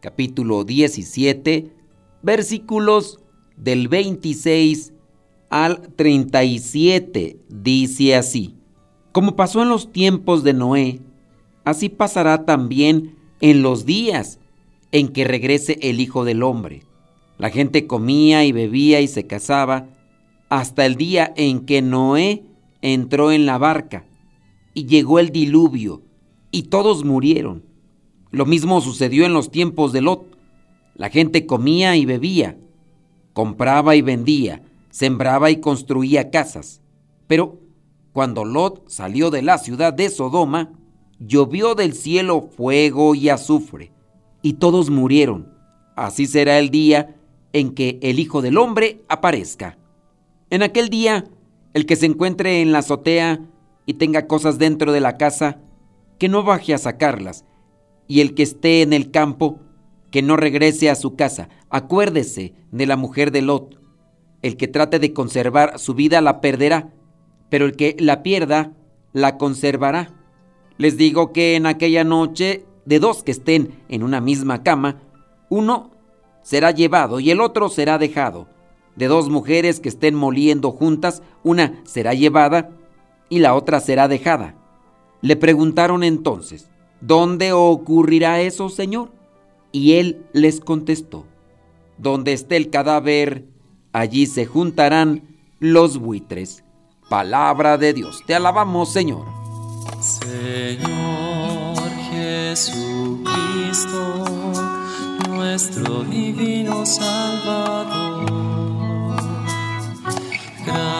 capítulo 17 versículos del 26 al 37. Dice así, como pasó en los tiempos de Noé, así pasará también en los días en que regrese el Hijo del Hombre. La gente comía y bebía y se casaba hasta el día en que Noé entró en la barca y llegó el diluvio, y todos murieron. Lo mismo sucedió en los tiempos de Lot. La gente comía y bebía, compraba y vendía, sembraba y construía casas. Pero cuando Lot salió de la ciudad de Sodoma, llovió del cielo fuego y azufre, y todos murieron. Así será el día en que el Hijo del Hombre aparezca. En aquel día, el que se encuentre en la azotea y tenga cosas dentro de la casa, que no baje a sacarlas, y el que esté en el campo, que no regrese a su casa. Acuérdese de la mujer de Lot. El que trate de conservar su vida la perderá, pero el que la pierda la conservará. Les digo que en aquella noche, de dos que estén en una misma cama, uno será llevado y el otro será dejado. De dos mujeres que estén moliendo juntas, una será llevada y la otra será dejada. Le preguntaron entonces, ¿dónde ocurrirá eso, Señor? Y él les contestó, donde esté el cadáver, allí se juntarán los buitres. Palabra de Dios, te alabamos, Señor. Señor Jesucristo, nuestro divino Salvador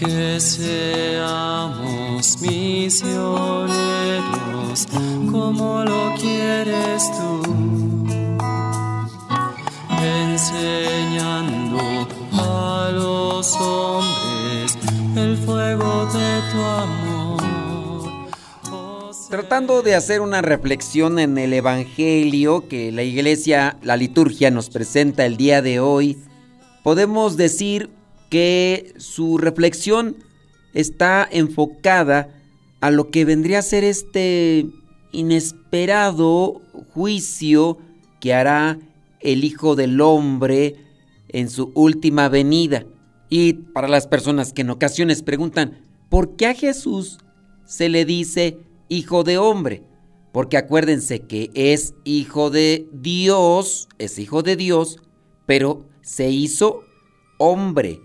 Que seamos misioneros como lo quieres tú, enseñando a los hombres el fuego de tu amor. Tratando de hacer una reflexión en el Evangelio que la iglesia, la liturgia nos presenta el día de hoy, podemos decir que su reflexión está enfocada a lo que vendría a ser este inesperado juicio que hará el Hijo del Hombre en su última venida. Y para las personas que en ocasiones preguntan, ¿por qué a Jesús se le dice Hijo de Hombre? Porque acuérdense que es Hijo de Dios, es Hijo de Dios, pero se hizo hombre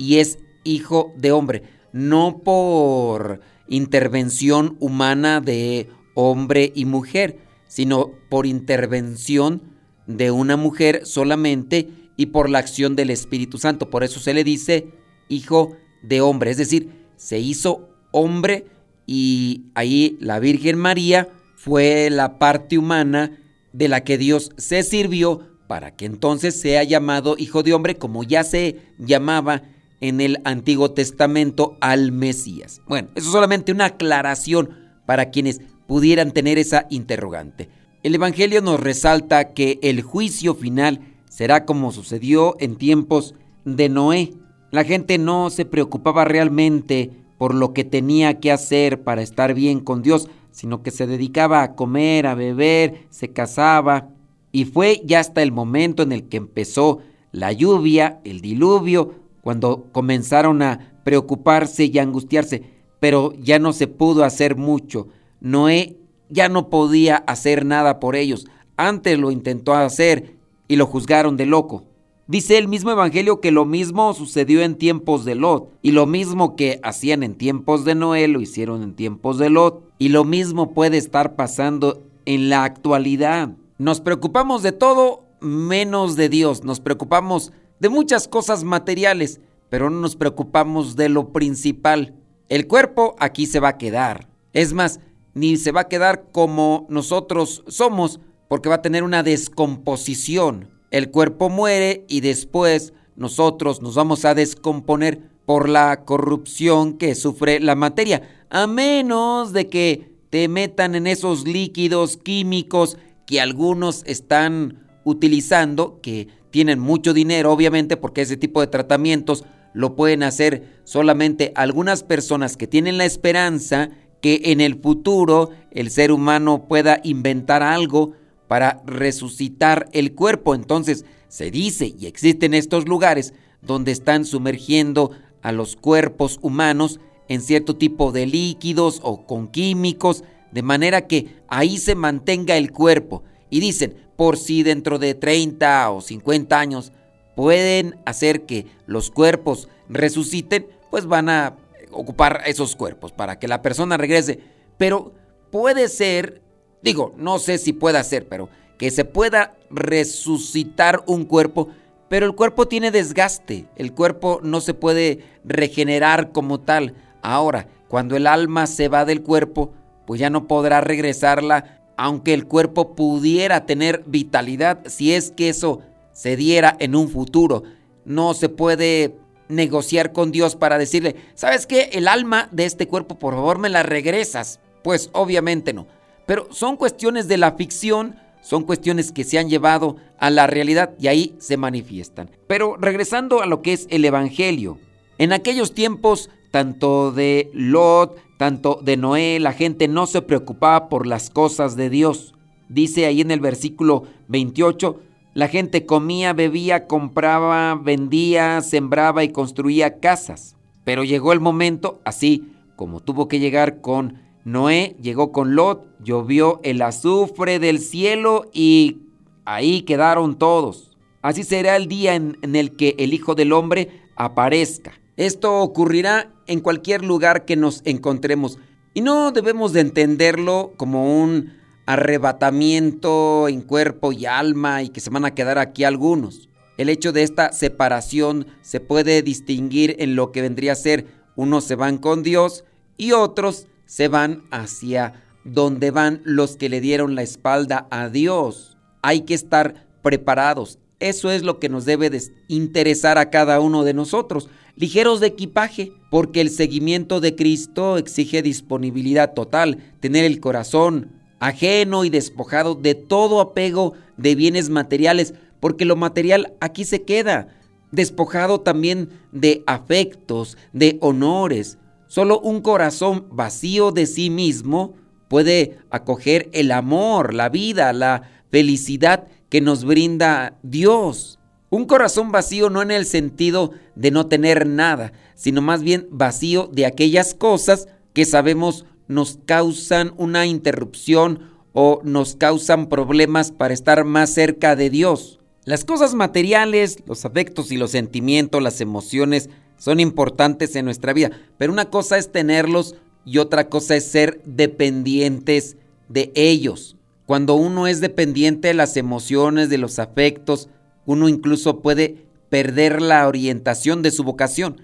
y es hijo de hombre, no por intervención humana de hombre y mujer, sino por intervención de una mujer solamente y por la acción del Espíritu Santo. Por eso se le dice hijo de hombre, es decir, se hizo hombre y ahí la Virgen María fue la parte humana de la que Dios se sirvió para que entonces sea llamado hijo de hombre como ya se llamaba en el Antiguo Testamento al Mesías. Bueno, eso es solamente una aclaración para quienes pudieran tener esa interrogante. El Evangelio nos resalta que el juicio final será como sucedió en tiempos de Noé. La gente no se preocupaba realmente por lo que tenía que hacer para estar bien con Dios, sino que se dedicaba a comer, a beber, se casaba. Y fue ya hasta el momento en el que empezó la lluvia, el diluvio, cuando comenzaron a preocuparse y angustiarse, pero ya no se pudo hacer mucho. Noé ya no podía hacer nada por ellos. antes lo intentó hacer y lo juzgaron de loco. Dice el mismo Evangelio que lo mismo sucedió en tiempos de Lot y lo mismo que hacían en tiempos de Noé lo hicieron en tiempos de Lot y lo mismo puede estar pasando en la actualidad. Nos preocupamos de todo menos de Dios, nos preocupamos de muchas cosas materiales, pero no nos preocupamos de lo principal. El cuerpo aquí se va a quedar. Es más, ni se va a quedar como nosotros somos, porque va a tener una descomposición el cuerpo muere y después nosotros nos vamos a descomponer por la corrupción que sufre la materia, a menos de que te metan en esos líquidos químicos que algunos están utilizando, que tienen mucho dinero obviamente porque ese tipo de tratamientos lo pueden hacer solamente algunas personas que tienen la esperanza que en el futuro el ser humano pueda inventar algo para resucitar el cuerpo. Entonces se dice y existen estos lugares donde están sumergiendo a los cuerpos humanos en cierto tipo de líquidos o con químicos, de manera que ahí se mantenga el cuerpo. Y dicen, por si dentro de 30 o 50 años pueden hacer que los cuerpos resuciten, pues van a ocupar esos cuerpos para que la persona regrese. Pero puede ser Digo, no sé si pueda ser, pero que se pueda resucitar un cuerpo, pero el cuerpo tiene desgaste, el cuerpo no se puede regenerar como tal. Ahora, cuando el alma se va del cuerpo, pues ya no podrá regresarla, aunque el cuerpo pudiera tener vitalidad, si es que eso se diera en un futuro. No se puede negociar con Dios para decirle, ¿sabes qué? El alma de este cuerpo, por favor, me la regresas. Pues obviamente no. Pero son cuestiones de la ficción, son cuestiones que se han llevado a la realidad y ahí se manifiestan. Pero regresando a lo que es el Evangelio, en aquellos tiempos, tanto de Lot, tanto de Noé, la gente no se preocupaba por las cosas de Dios. Dice ahí en el versículo 28, la gente comía, bebía, compraba, vendía, sembraba y construía casas. Pero llegó el momento, así como tuvo que llegar con Noé llegó con Lot, llovió el azufre del cielo y ahí quedaron todos. Así será el día en, el que el Hijo del Hombre aparezca. Esto ocurrirá en cualquier lugar que nos encontremos y no debemos de entenderlo como un arrebatamiento en cuerpo y alma y que se van a quedar aquí algunos. El hecho de esta separación se puede distinguir en lo que vendría a ser unos se van con Dios y otros se van hacia donde van los que le dieron la espalda a Dios. Hay que estar preparados. Eso es lo que nos debe de interesar a cada uno de nosotros. Ligeros de equipaje, porque el seguimiento de Cristo exige disponibilidad total, tener el corazón ajeno y despojado de todo apego de bienes materiales, porque lo material aquí se queda, despojado también de afectos, de honores, Solo un corazón vacío de sí mismo puede acoger el amor, la vida, la felicidad que nos brinda Dios. Un corazón vacío no en el sentido de no tener nada, sino más bien vacío de aquellas cosas que sabemos nos causan una interrupción o nos causan problemas para estar más cerca de Dios. Las cosas materiales, los afectos y los sentimientos, las emociones, son importantes en nuestra vida, pero una cosa es tenerlos y otra cosa es ser dependientes de ellos. Cuando uno es dependiente de las emociones, de los afectos, uno incluso puede perder la orientación de su vocación.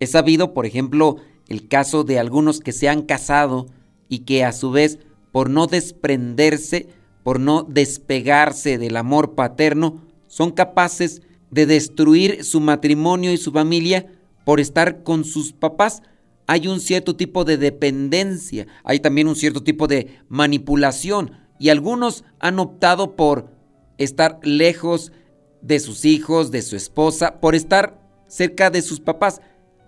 He sabido, por ejemplo, el caso de algunos que se han casado y que a su vez, por no desprenderse, por no despegarse del amor paterno, son capaces de destruir su matrimonio y su familia por estar con sus papás. Hay un cierto tipo de dependencia, hay también un cierto tipo de manipulación y algunos han optado por estar lejos de sus hijos, de su esposa, por estar cerca de sus papás.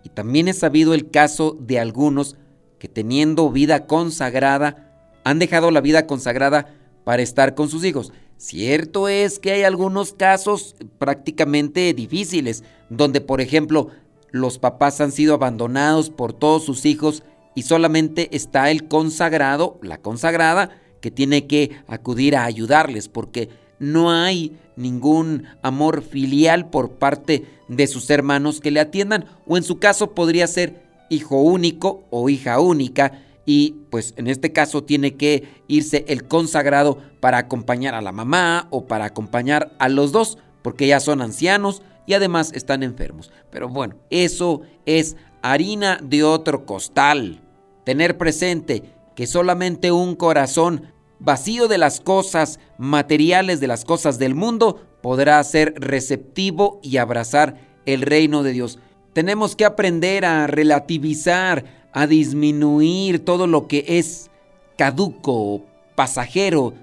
Y también he sabido el caso de algunos que teniendo vida consagrada, han dejado la vida consagrada para estar con sus hijos. Cierto es que hay algunos casos prácticamente difíciles, donde por ejemplo los papás han sido abandonados por todos sus hijos y solamente está el consagrado, la consagrada, que tiene que acudir a ayudarles porque no hay ningún amor filial por parte de sus hermanos que le atiendan o en su caso podría ser hijo único o hija única y pues en este caso tiene que irse el consagrado para acompañar a la mamá o para acompañar a los dos porque ya son ancianos y además están enfermos. Pero bueno, eso es harina de otro costal. Tener presente que solamente un corazón vacío de las cosas materiales, de las cosas del mundo, podrá ser receptivo y abrazar el reino de Dios. Tenemos que aprender a relativizar, a disminuir todo lo que es caduco, pasajero,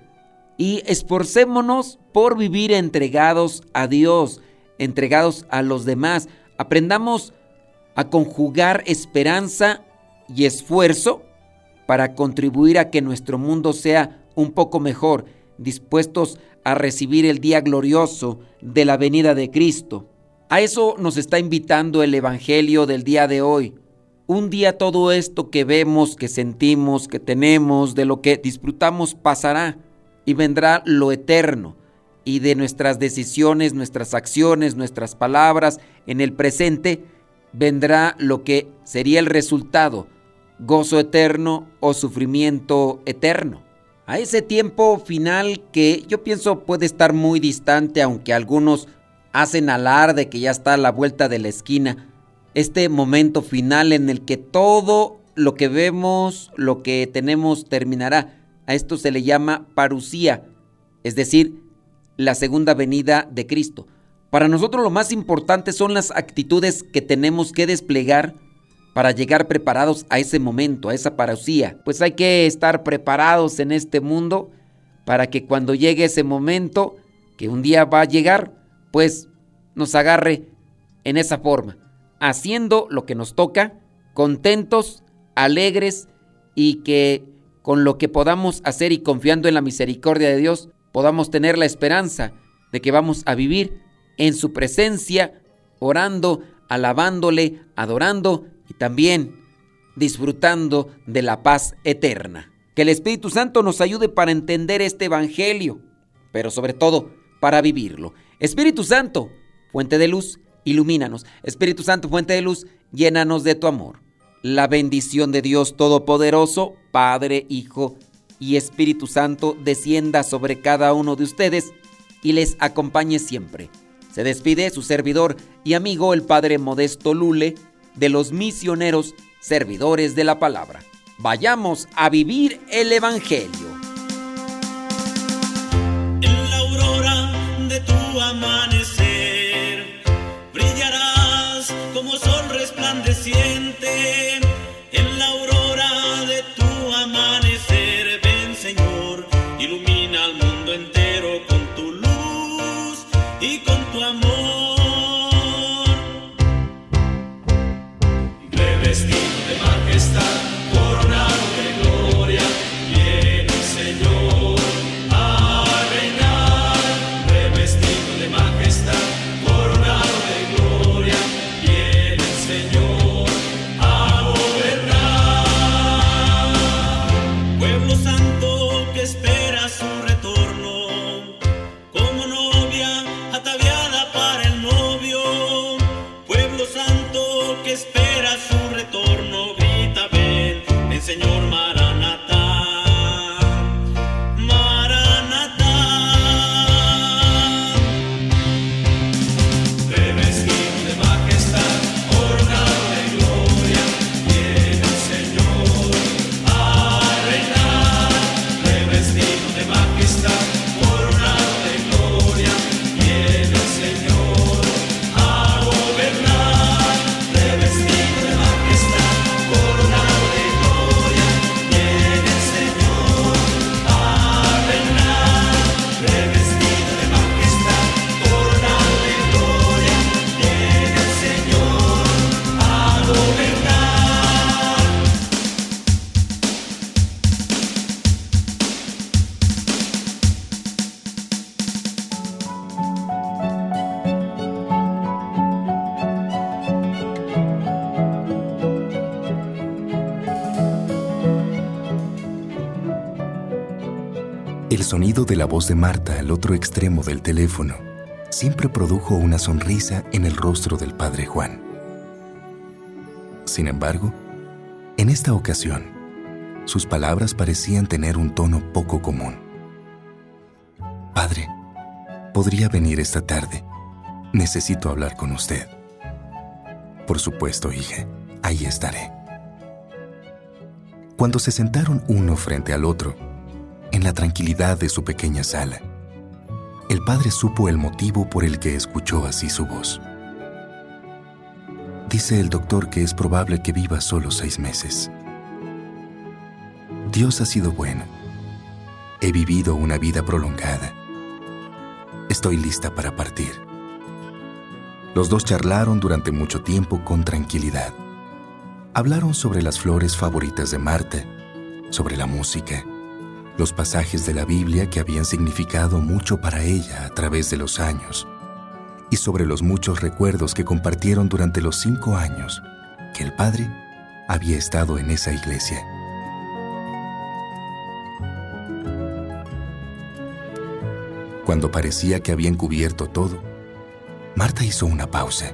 y esforcémonos por vivir entregados a Dios, entregados a los demás. Aprendamos a conjugar esperanza y esfuerzo para contribuir a que nuestro mundo sea un poco mejor, dispuestos a recibir el día glorioso de la venida de Cristo. A eso nos está invitando el Evangelio del día de hoy. Un día todo esto que vemos, que sentimos, que tenemos, de lo que disfrutamos pasará y vendrá lo eterno. Y de nuestras decisiones, nuestras acciones, nuestras palabras en el presente, vendrá lo que sería el resultado, gozo eterno o sufrimiento eterno. A ese tiempo final que yo pienso puede estar muy distante, aunque algunos hacen alarde que ya está a la vuelta de la esquina, este momento final en el que todo lo que vemos, lo que tenemos terminará. A esto se le llama parucía, es decir, la segunda venida de Cristo. Para nosotros lo más importante son las actitudes que tenemos que desplegar para llegar preparados a ese momento, a esa parucía. Pues hay que estar preparados en este mundo para que cuando llegue ese momento, que un día va a llegar, pues nos agarre en esa forma, haciendo lo que nos toca, contentos, alegres y que con lo que podamos hacer y confiando en la misericordia de Dios, podamos tener la esperanza de que vamos a vivir en su presencia, orando, alabándole, adorando y también disfrutando de la paz eterna. Que el Espíritu Santo nos ayude para entender este Evangelio, pero sobre todo para vivirlo. Espíritu Santo, fuente de luz, ilumínanos. Espíritu Santo, fuente de luz, llénanos de tu amor. La bendición de Dios Todopoderoso, Padre, Hijo y Espíritu Santo, descienda sobre cada uno de ustedes y les acompañe siempre. Se despide su servidor y amigo el Padre Modesto Lule de los misioneros servidores de la palabra. Vayamos a vivir el Evangelio. En la aurora de tu sonido de la voz de Marta al otro extremo del teléfono siempre produjo una sonrisa en el rostro del padre Juan. Sin embargo, en esta ocasión, sus palabras parecían tener un tono poco común. Padre, ¿podría venir esta tarde? Necesito hablar con usted. Por supuesto, hija, ahí estaré. Cuando se sentaron uno frente al otro, en la tranquilidad de su pequeña sala, el padre supo el motivo por el que escuchó así su voz. Dice el doctor que es probable que viva solo seis meses. Dios ha sido bueno. He vivido una vida prolongada. Estoy lista para partir. Los dos charlaron durante mucho tiempo con tranquilidad. Hablaron sobre las flores favoritas de Marta, sobre la música, los pasajes de la Biblia que habían significado mucho para ella a través de los años y sobre los muchos recuerdos que compartieron durante los cinco años que el padre había estado en esa iglesia. Cuando parecía que habían cubierto todo, Marta hizo una pausa,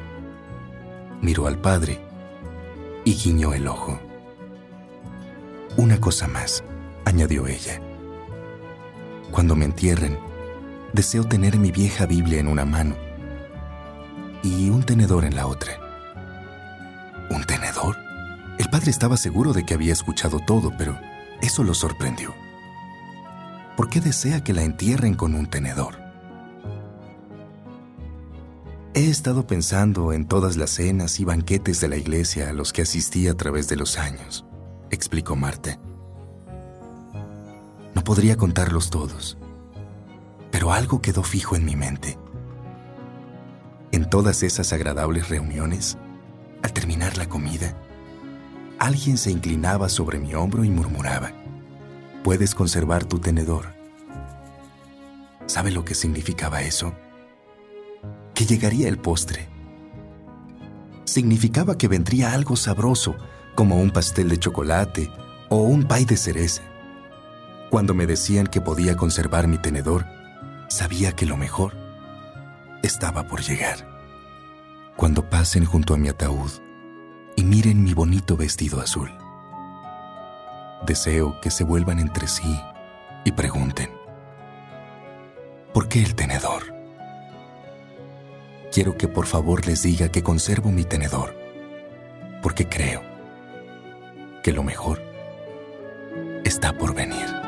miró al padre y guiñó el ojo. Una cosa más, añadió ella. Cuando me entierren, deseo tener mi vieja Biblia en una mano y un tenedor en la otra. ¿Un tenedor? El padre estaba seguro de que había escuchado todo, pero eso lo sorprendió. ¿Por qué desea que la entierren con un tenedor? He estado pensando en todas las cenas y banquetes de la iglesia a los que asistí a través de los años, explicó Marta. No podría contarlos todos, pero algo quedó fijo en mi mente. En todas esas agradables reuniones, al terminar la comida, alguien se inclinaba sobre mi hombro y murmuraba, puedes conservar tu tenedor. ¿Sabe lo que significaba eso? Que llegaría el postre. Significaba que vendría algo sabroso, como un pastel de chocolate o un pay de cereza. Cuando me decían que podía conservar mi tenedor, sabía que lo mejor estaba por llegar. Cuando pasen junto a mi ataúd y miren mi bonito vestido azul, deseo que se vuelvan entre sí y pregunten, ¿por qué el tenedor? Quiero que por favor les diga que conservo mi tenedor, porque creo que lo mejor está por venir.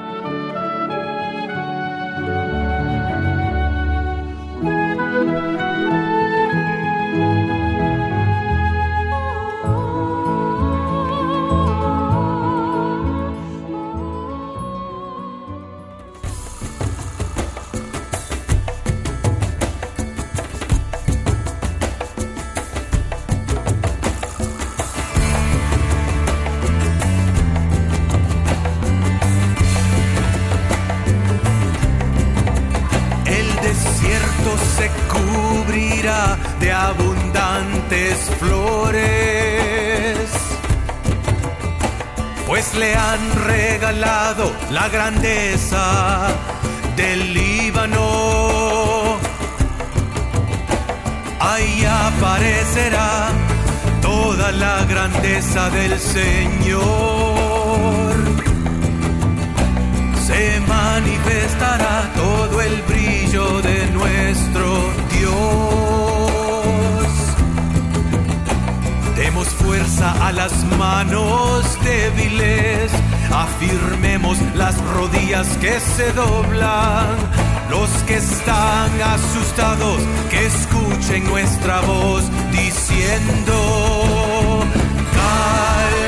La grandeza del Líbano. Ahí aparecerá toda la grandeza del Señor. Se manifestará todo el brillo de nuestro Dios. Demos fuerza a las manos débiles afirmemos las rodillas que se doblan. Los que están asustados, que escuchen nuestra voz diciendo, calma,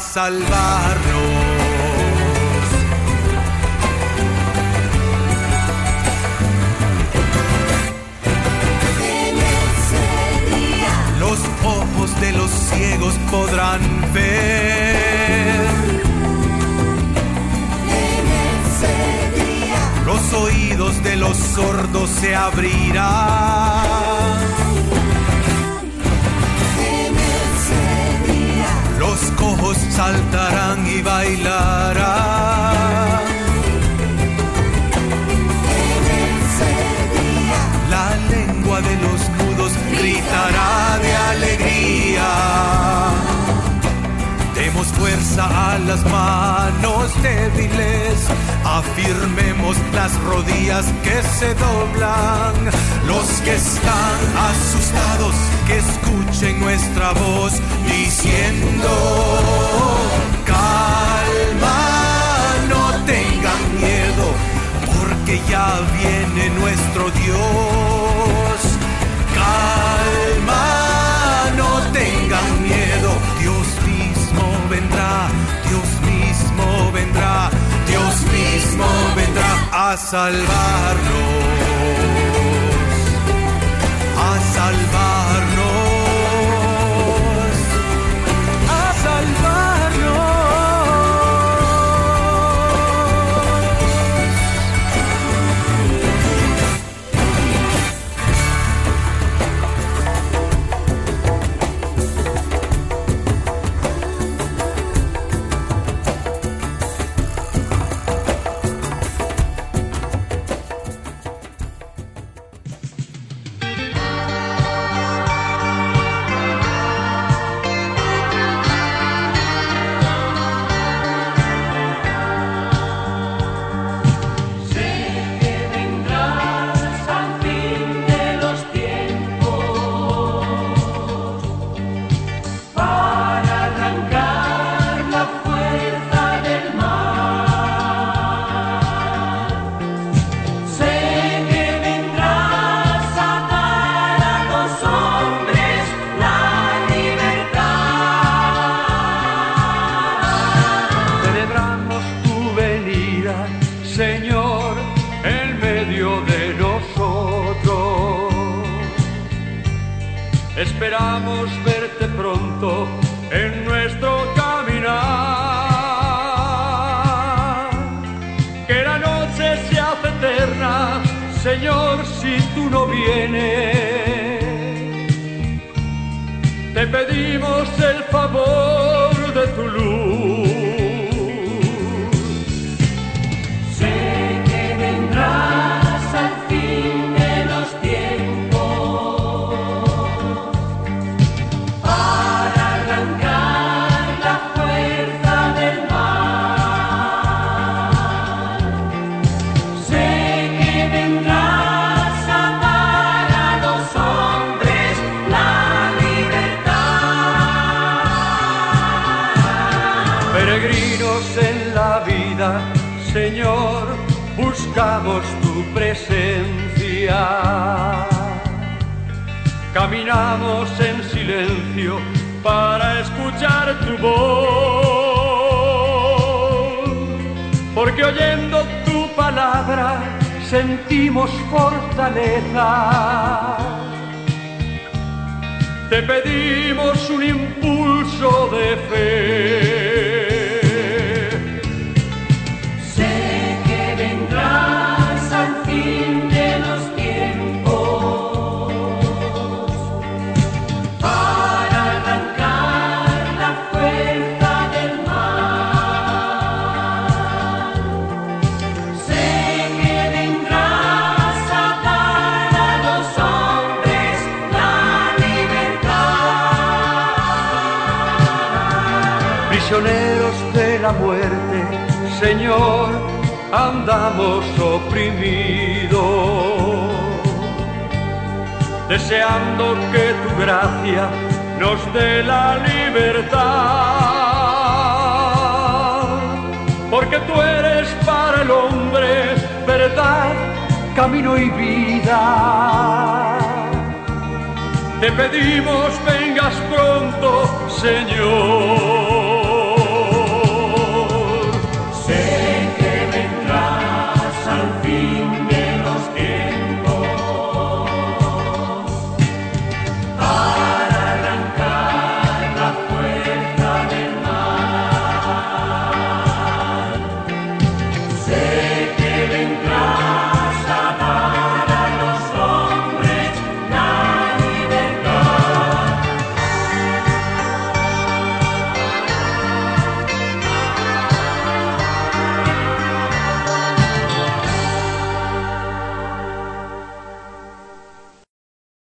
salvarnos. En ese día los ojos de los ciegos podrán ver. En ese día los oídos de los sordos se abrirán. Saltarán y bailarán. La lengua de los mudos gritará de alegría. Demos fuerza a las manos débiles, afirmemos las rodillas que se doblan. Los que están asustados, que escuchen nuestra voz diciendo, ya viene nuestro Dios. Calma, no tengan miedo, Dios mismo vendrá, Dios mismo vendrá, Dios mismo vendrá a salvarnos, Esperamos verte pronto en nuestro caminar. Que la noche se hace eterna, Señor, si tú no vienes. Te pedimos el favor Señor, buscamos tu presencia. Caminamos en silencio para escuchar tu voz, porque oyendo tu palabra sentimos fortaleza. Te pedimos un impulso de fe. Andamos oprimidos, deseando que tu gracia nos dé la libertad, porque tú eres para el hombre verdad, camino y vida. Te pedimos vengas pronto, Señor.